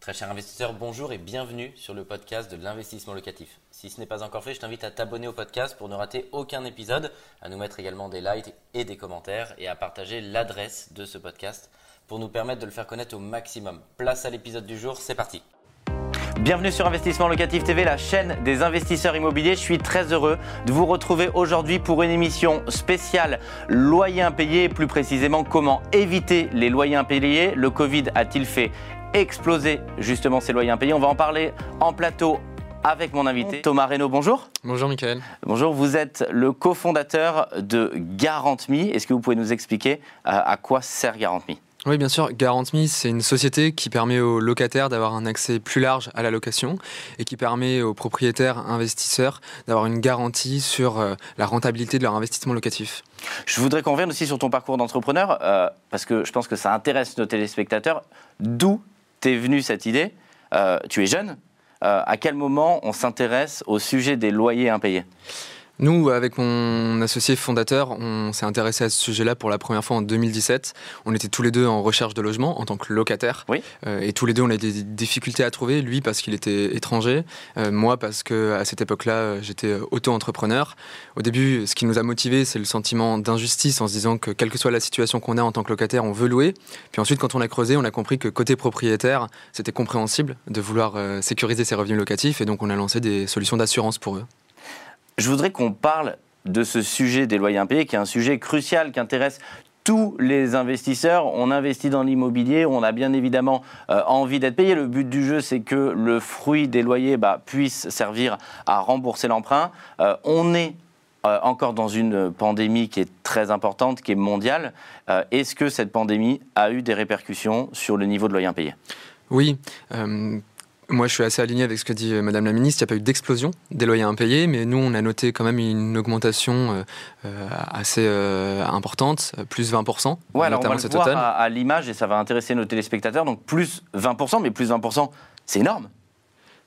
Très cher investisseur, bonjour et bienvenue sur le podcast de l'investissement locatif. Si ce n'est pas encore fait, je t'invite à t'abonner au podcast pour ne rater aucun épisode, à nous mettre également des likes et des commentaires et à partager l'adresse de ce podcast pour nous permettre de le faire connaître au maximum. Place à l'épisode du jour, c'est parti. Bienvenue sur Investissement Locatif TV, la chaîne des investisseurs immobiliers. Je suis très heureux de vous retrouver aujourd'hui pour une émission spéciale loyer impayé, plus précisément comment éviter les loyers impayés. Le Covid a-t-il fait exploser justement ces loyers impayés On va en parler en plateau avec mon invité Thomas Reynaud. Bonjour. Bonjour Michael. Bonjour, vous êtes le cofondateur de GarantMe. Est-ce que vous pouvez nous expliquer euh, à quoi sert GarantMe oui, bien sûr. GarantMe, c'est une société qui permet aux locataires d'avoir un accès plus large à la location et qui permet aux propriétaires investisseurs d'avoir une garantie sur euh, la rentabilité de leur investissement locatif. Je voudrais qu'on revienne aussi sur ton parcours d'entrepreneur, euh, parce que je pense que ça intéresse nos téléspectateurs. D'où t'es venue cette idée euh, Tu es jeune. à quel moment on s'intéresse au sujet des loyers impayés? Nous, avec mon associé fondateur, on s'est intéressé à ce sujet-là pour la première fois en 2017. On était tous les deux en recherche de logement en tant que locataire. Oui. Euh, et tous les deux, on a des difficultés à trouver. Lui, parce qu'il était étranger. Euh, moi, parce que à cette époque-là, j'étais auto-entrepreneur. Au début, ce qui nous a motivés, c'est le sentiment d'injustice en se disant que quelle que soit la situation qu'on a en tant que locataire, on veut louer. Puis ensuite, quand on a creusé, on a compris que côté propriétaire, c'était compréhensible de vouloir euh, sécuriser ses revenus locatifs. Et donc, on a lancé des solutions d'assurance pour eux. Je voudrais qu'on parle de ce sujet des loyers impayés, qui est un sujet crucial qui intéresse tous les investisseurs. On investit dans l'immobilier, on a bien évidemment euh, envie d'être payé. Le but du jeu, c'est que le fruit des loyers bah, puisse servir à rembourser l'emprunt. Euh, on est euh, encore dans une pandémie qui est très importante, qui est mondiale. Est-ce que cette pandémie a eu des répercussions sur le niveau de loyer impayé oui, moi, je suis assez aligné avec ce que dit euh, Madame la Ministre. Il n'y a pas eu d'explosion des loyers impayés, mais nous, on a noté quand même une augmentation euh, euh, assez importante, plus 20%. Ouais, alors on va le voir à, à l'image et ça va intéresser nos téléspectateurs. Donc plus 20%, mais plus 20%, c'est énorme.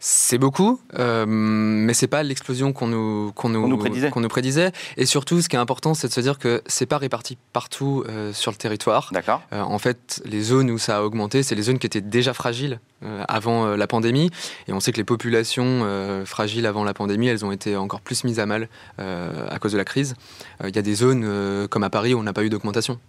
C'est beaucoup, euh, mais c'est pas l'explosion qu'on nous, qu'on nous, nous, prédisait. nous prédisait. Et surtout, ce qui est important, c'est de se dire que c'est pas réparti partout euh, sur le territoire. D'accord. Euh, en fait, les zones où ça a augmenté, c'est les zones qui étaient déjà fragiles euh, avant la pandémie. Et on sait que les populations fragiles avant la pandémie, elles ont été encore plus mises à mal à cause de la crise. Il y a des zones comme à Paris où on n'a pas eu d'augmentation.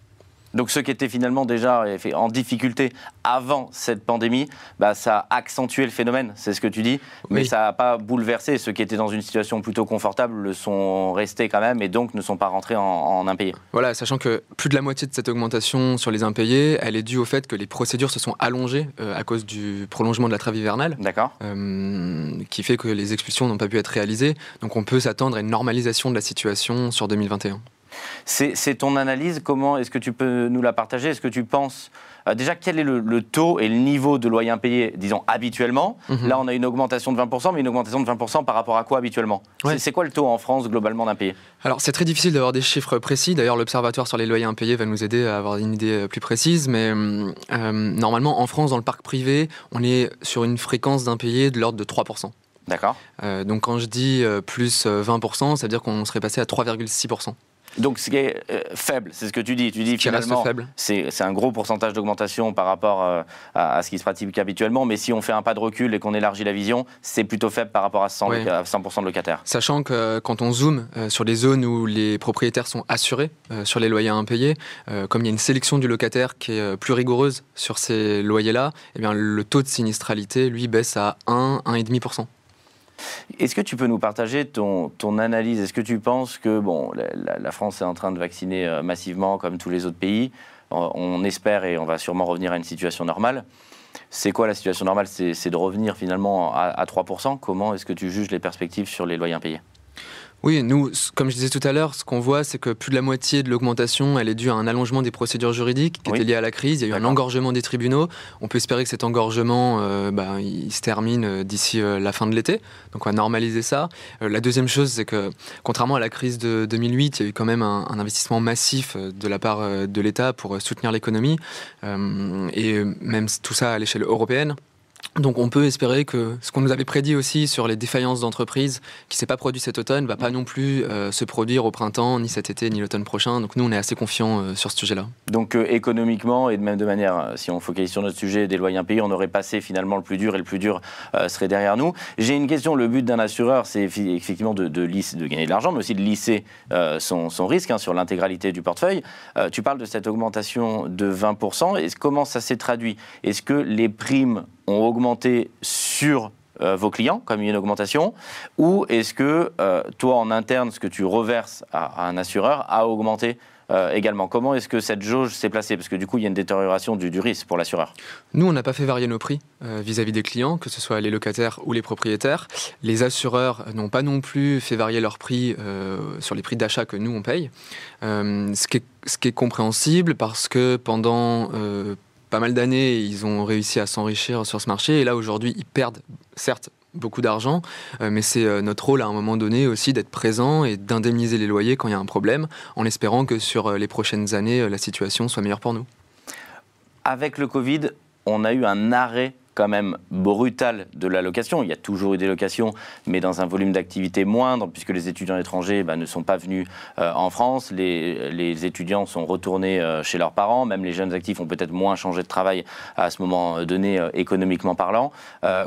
Donc ceux qui étaient finalement déjà en difficulté avant cette pandémie, bah, ça a accentué le phénomène, c'est ce que tu dis, mais ça n'a pas bouleversé. Ceux qui étaient dans une situation plutôt confortable le sont restés quand même et donc ne sont pas rentrés en, impayés. Voilà, sachant que plus de la moitié de cette augmentation sur les impayés, elle est due au fait que les procédures se sont allongées euh, à cause du prolongement de la trêve hivernale. D'accord. Euh, qui fait que les expulsions n'ont pas pu être réalisées. Donc on peut s'attendre à une normalisation de la situation sur 2021. C'est ton analyse. Comment est-ce que tu peux nous la partager? Est-ce que tu penses euh, déjà quel est le, taux et le niveau de loyer impayé, disons habituellement? Mhm. Là, on a une augmentation de 20%, mais une augmentation de 20% par rapport à quoi habituellement? C'est quoi le taux en France globalement d'impayé? Alors, c'est très difficile d'avoir des chiffres précis. D'ailleurs, l'Observatoire sur les loyers impayés va nous aider à avoir une idée euh, plus précise. Mais euh, normalement, en France, dans le parc privé, on est sur une fréquence d'impayés de l'ordre de 3%. D'accord. donc quand je dis plus 20%, ça veut dire qu'on serait passé à 3,6%. Donc ce qui est euh, faible, c'est ce que tu dis. Tu dis finalement, c'est un gros pourcentage d'augmentation par rapport euh, à, ce qui se pratique habituellement, mais si on fait un pas de recul et qu'on élargit la vision, c'est plutôt faible par rapport à 100%, de locataires. Sachant que quand on zoome euh, sur les zones où les propriétaires sont assurés sur les loyers impayés, comme il y a une sélection du locataire qui est plus rigoureuse sur ces loyers-là, eh bien le taux de sinistralité, lui, baisse à 1, 1,5%. Est-ce que tu peux nous partager ton, analyse? Est-ce que tu penses que la, France est en train de vacciner euh, massivement comme tous les autres pays? On, espère et on va sûrement revenir à une situation normale. C'est quoi la situation normale? C'est de revenir finalement à, à 3%. Comment est-ce que tu juges les perspectives sur les loyers impayés? Oui, nous, comme je disais tout à l'heure, ce qu'on voit, c'est que plus de la moitié de l'augmentation, elle est due à un allongement des procédures juridiques qui était lié à la crise. Il y a eu un engorgement des tribunaux. On peut espérer que cet engorgement, euh, bah, il se termine euh, d'ici euh, la fin de l'été. Donc on va normaliser ça. la deuxième chose, c'est que contrairement à la crise de 2008, il y a eu quand même un, un investissement massif de la part de l'État pour soutenir l'économie et même tout ça à l'échelle européenne Donc on peut espérer que ce qu'on nous avait prédit aussi sur les défaillances d'entreprises qui s'est pas produit cet automne ne va pas non plus euh, se produire au printemps, ni cet été, ni l'automne prochain. Donc nous, on est assez confiants euh, sur ce sujet-là. Donc euh, économiquement et de même de manière, si on focalise sur notre sujet des loyers impayés, on aurait passé finalement le plus dur et le plus dur serait derrière nous. J'ai une question, le but d'un assureur, c'est effectivement de, de, de, gagner de l'argent, mais aussi de lisser son, son, risque hein, sur l'intégralité du portefeuille. tu parles de cette augmentation de 20%. Et comment ça s'est traduit? Est-ce que les primes ont augmenté sur euh, vos clients, comme il y a une augmentation, ou est-ce que euh, toi, en interne, ce que tu reverses à, un assureur a augmenté euh, également? Comment est-ce que cette jauge s'est placée? Parce que du coup, il y a une détérioration du, risque pour l'assureur. Nous, on n'a pas fait varier nos prix vis-à-vis des clients, que ce soit les locataires ou les propriétaires. Les assureurs n'ont pas non plus fait varier leurs prix sur les prix d'achat que nous, on paye. ce, qui est, ce qui est compréhensible parce que pendant pas mal d'années, ils ont réussi à s'enrichir sur ce marché. Et là, aujourd'hui, ils perdent, certes, beaucoup d'argent, euh, mais c'est euh, notre rôle à un moment donné aussi d'être présent et d'indemniser les loyers quand il y a un problème, en espérant que sur euh, les prochaines années, la situation soit meilleure pour nous. Avec le Covid, on a eu un arrêt quand même brutal de la location. Il y a toujours eu des locations, mais dans un volume d'activité moindre, puisque les étudiants étrangers bah, ne sont pas venus euh, en France. Les, étudiants sont retournés euh, chez leurs parents. Même les jeunes actifs ont peut-être moins changé de travail à ce moment donné, euh, économiquement parlant.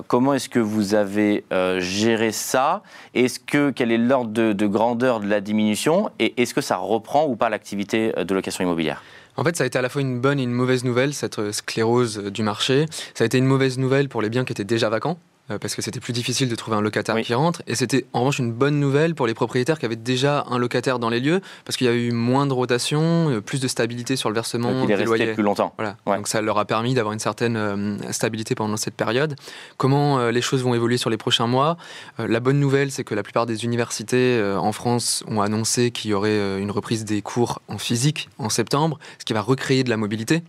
comment est-ce que vous avez géré ça? Est-ce que quel est l'ordre de grandeur de la diminution? Et est-ce que ça reprend ou pas l'activité de location immobilière? En fait, ça a été à la fois une bonne et une mauvaise nouvelle, cette sclérose du marché. Ça a été une mauvaise nouvelle pour les biens qui étaient déjà vacants, euh, parce que c'était plus difficile de trouver un locataire qui rentre. Et c'était en revanche une bonne nouvelle pour les propriétaires qui avaient déjà un locataire dans les lieux, parce qu'il y a eu moins de rotation, euh, plus de stabilité sur le versement des loyers. plus longtemps. Voilà. Donc ça leur a permis d'avoir une certaine euh, stabilité pendant cette période. Comment les choses vont évoluer sur les prochains mois? La bonne nouvelle, c'est que la plupart des universités en France ont annoncé qu'il y aurait une reprise des cours en physique en septembre, ce qui va recréer de la mobilité.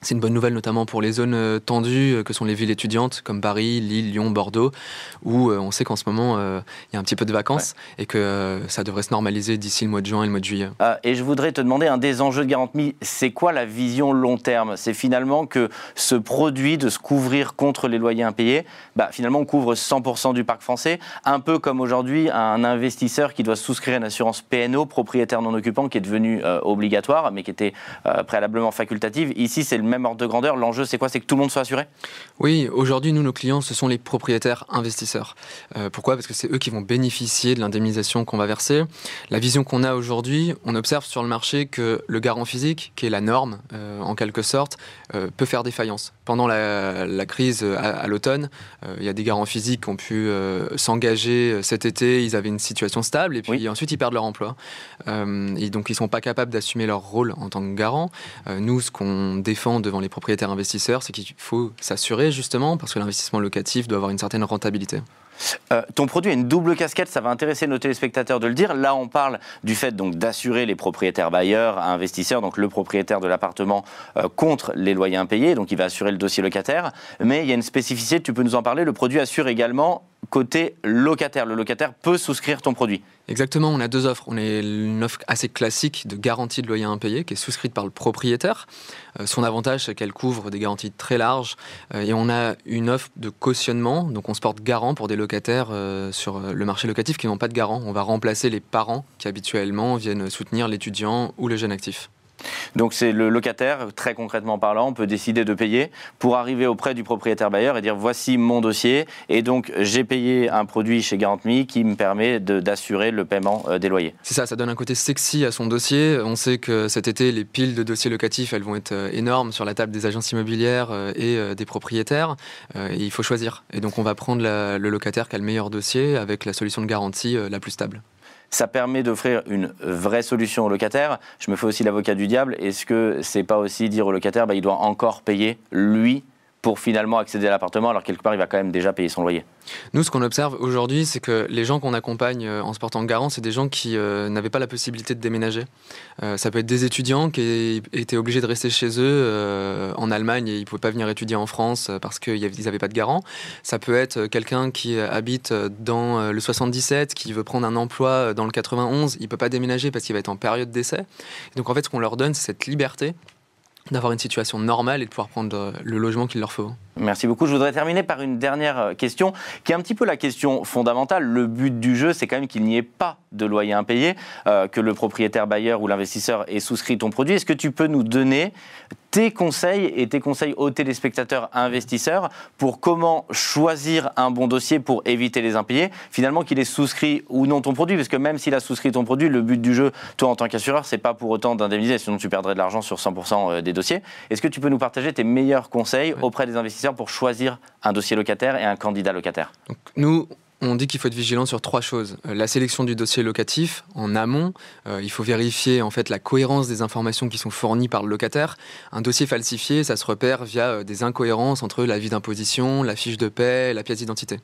C'est une bonne nouvelle notamment pour les zones euh, tendues euh, que sont les villes étudiantes comme Paris, Lille, Lyon, Bordeaux, où euh, on sait qu'en ce moment il y a un petit peu de vacances et que ça devrait se normaliser d'ici le mois de juin et le mois de juillet. et je voudrais te demander, un des enjeux de garantie, c'est quoi la vision long terme? C'est finalement que ce produit de se couvrir contre les loyers impayés, bah, finalement on couvre 100% du parc français, un peu comme aujourd'hui un investisseur qui doit souscrire une assurance PNO, propriétaire non occupant, qui est devenue obligatoire mais qui était préalablement facultative. Ici c'est le même ordre de grandeur. L'enjeu, c'est quoi? C'est que tout le monde soit assuré? Oui, aujourd'hui, nous, nos clients, ce sont les propriétaires investisseurs. Euh, pourquoi? Parce que c'est eux qui vont bénéficier de l'indemnisation qu'on va verser. La vision qu'on a aujourd'hui, on observe sur le marché que le garant physique, qui est la norme, euh, en quelque sorte, euh, peut faire défaillance. Pendant la, crise à, l'automne, il y a des garants physiques qui ont pu s'engager cet été, ils avaient une situation stable, et puis ensuite ils perdent leur emploi. et donc ils ne sont pas capables d'assumer leur rôle en tant que garant. nous, ce qu'on défend devant les propriétaires investisseurs, c'est qu'il faut s'assurer justement, parce que l'investissement locatif doit avoir une certaine rentabilité. Euh, ton produit a une double casquette, ça va intéresser nos téléspectateurs de le dire. Là, on parle du fait donc d'assurer les propriétaires bailleurs, investisseurs, donc le propriétaire de l'appartement euh, contre les loyers impayés, donc il va assurer le dossier locataire. Mais il y a une spécificité, tu peux nous en parler. Le produit assure également côté locataire. Le locataire peut souscrire ton produit. Exactement, on a deux offres. On a une offre assez classique de garantie de loyer impayé qui est souscrite par le propriétaire. Euh, son avantage, c'est qu'elle couvre des garanties très larges. Euh, et on a une offre de cautionnement, donc on se porte garant pour des locataires euh, sur le marché locatif qui n'ont pas de garant. On va remplacer les parents qui habituellement viennent soutenir l'étudiant ou le jeune actif. Donc c'est le locataire, très concrètement parlant, peut décider de payer pour arriver auprès du propriétaire bailleur et dire voici mon dossier et donc j'ai payé un produit chez GarantMe qui me permet d'assurer le paiement euh, des loyers. C'est ça, ça donne un côté sexy à son dossier. On sait que cet été, les piles de dossiers locatifs, elles vont être euh, énormes sur la table des agences immobilières euh, et des propriétaires. Il faut choisir. Et donc on va prendre le locataire qui a le meilleur dossier avec la solution de garantie la plus stable ça permet d'offrir une vraie solution au locataire. Je me fais aussi l'avocat du diable. Est-ce que c'est pas aussi dire au locataire, bah, il doit encore payer lui pour finalement accéder à l'appartement, alors quelque part, il va quand même déjà payer son loyer. Nous, ce qu'on observe aujourd'hui, c'est que les gens qu'on accompagne euh, en se portant garant, c'est des gens qui euh, n'avaient pas la possibilité de déménager. Euh, ça peut être des étudiants qui étaient obligés de rester chez eux en Allemagne et ils ne pouvaient pas venir étudier en France parce qu'ils n'avaient pas de garant. Ça peut être quelqu'un qui habite dans le 77, qui veut prendre un emploi dans le 91, il ne peut pas déménager parce qu'il va être en période d'essai. Donc en fait, ce qu'on leur donne, c'est cette liberté d'avoir une situation normale et de pouvoir prendre euh, le logement qu'il leur faut. Merci beaucoup. Je voudrais terminer par une dernière euh, question, qui est un petit peu la question fondamentale. Le but du jeu, c'est quand même qu'il n'y ait pas de loyer impayé, euh, que le propriétaire bailleur ou l'investisseur ait souscrit ton produit. Est-ce que tu peux nous donner tes conseils et tes conseils aux téléspectateurs investisseurs pour comment choisir un bon dossier pour éviter les impayés Finalement, qu'il ait souscrit ou non ton produit, parce que même s'il a souscrit ton produit, le but du jeu, toi en tant qu'assureur, c'est pas pour autant d'indemniser, sinon tu perdrais de l'argent sur 100% des dossiers. Est-ce que tu peux nous partager tes meilleurs conseils auprès des investisseurs pour choisir un dossier locataire et un candidat locataire Nous, on dit qu'il faut être vigilant sur trois choses. Euh, la sélection du dossier locatif en amont, euh, il faut vérifier en fait la cohérence des informations qui sont fournies par le locataire. Un dossier falsifié, ça se repère via euh, des incohérences entre l'avis d'imposition, la fiche de paie, la pièce d'identité.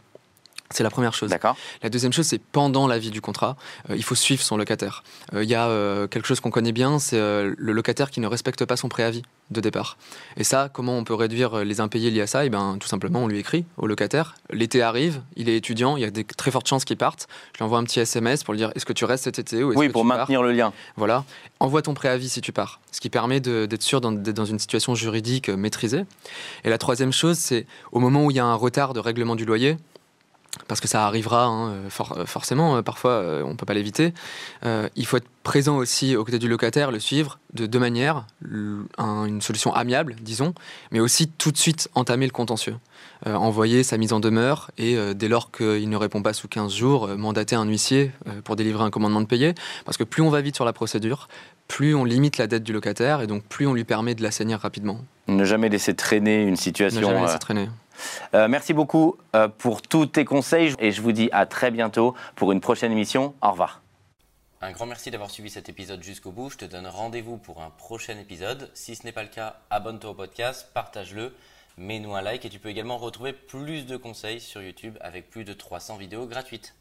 C'est la première chose. D'accord. La deuxième chose, c'est pendant la vie du contrat, euh, il faut suivre son locataire. Euh, Il y a euh, quelque chose qu'on connaît bien, c'est le locataire qui ne respecte pas son préavis de départ. Et ça, comment on peut réduire les impayés liés à ça? Eh bien, tout simplement, on lui écrit au locataire. L'été arrive, il est étudiant, il y a des très fortes chances qu'il parte. Je lui envoie un petit SMS pour lui dire est-ce que tu restes cet été ou est-ce Oui, que pour tu pars maintenir le lien. voilà. Envoie ton préavis si tu pars, ce qui permet d'être sûr d'être dans une situation juridique maîtrisée. Et la troisième chose, c'est au moment où il y a un retard de règlement du loyer, parce que ça arrivera hein, euh, for- euh, forcément, euh, parfois on ne peut pas l'éviter, euh, il faut être présent aussi aux côtés du locataire, le suivre de deux manières, un- une solution amiable, disons, mais aussi tout de suite entamer le contentieux. Euh, envoyer sa mise en demeure et euh, dès lors qu'il ne répond pas sous 15 jours, mandater un huissier pour délivrer un commandement de payer. Parce que plus on va vite sur la procédure, plus on limite la dette du locataire et donc plus on lui permet de l'assainir rapidement. Ne jamais laisser traîner une Ne situation. jamais euh, laisser traîner. Euh, merci beaucoup euh, pour tous tes conseils et je vous dis à très bientôt pour une prochaine émission. Au revoir. Un grand merci d'avoir suivi cet épisode jusqu'au bout. Je te donne rendez-vous pour un prochain épisode. Si ce n'est pas le cas, abonne-toi au podcast, partage-le, mets-nous un like et tu peux également retrouver plus de conseils sur YouTube avec plus de 300 vidéos gratuites.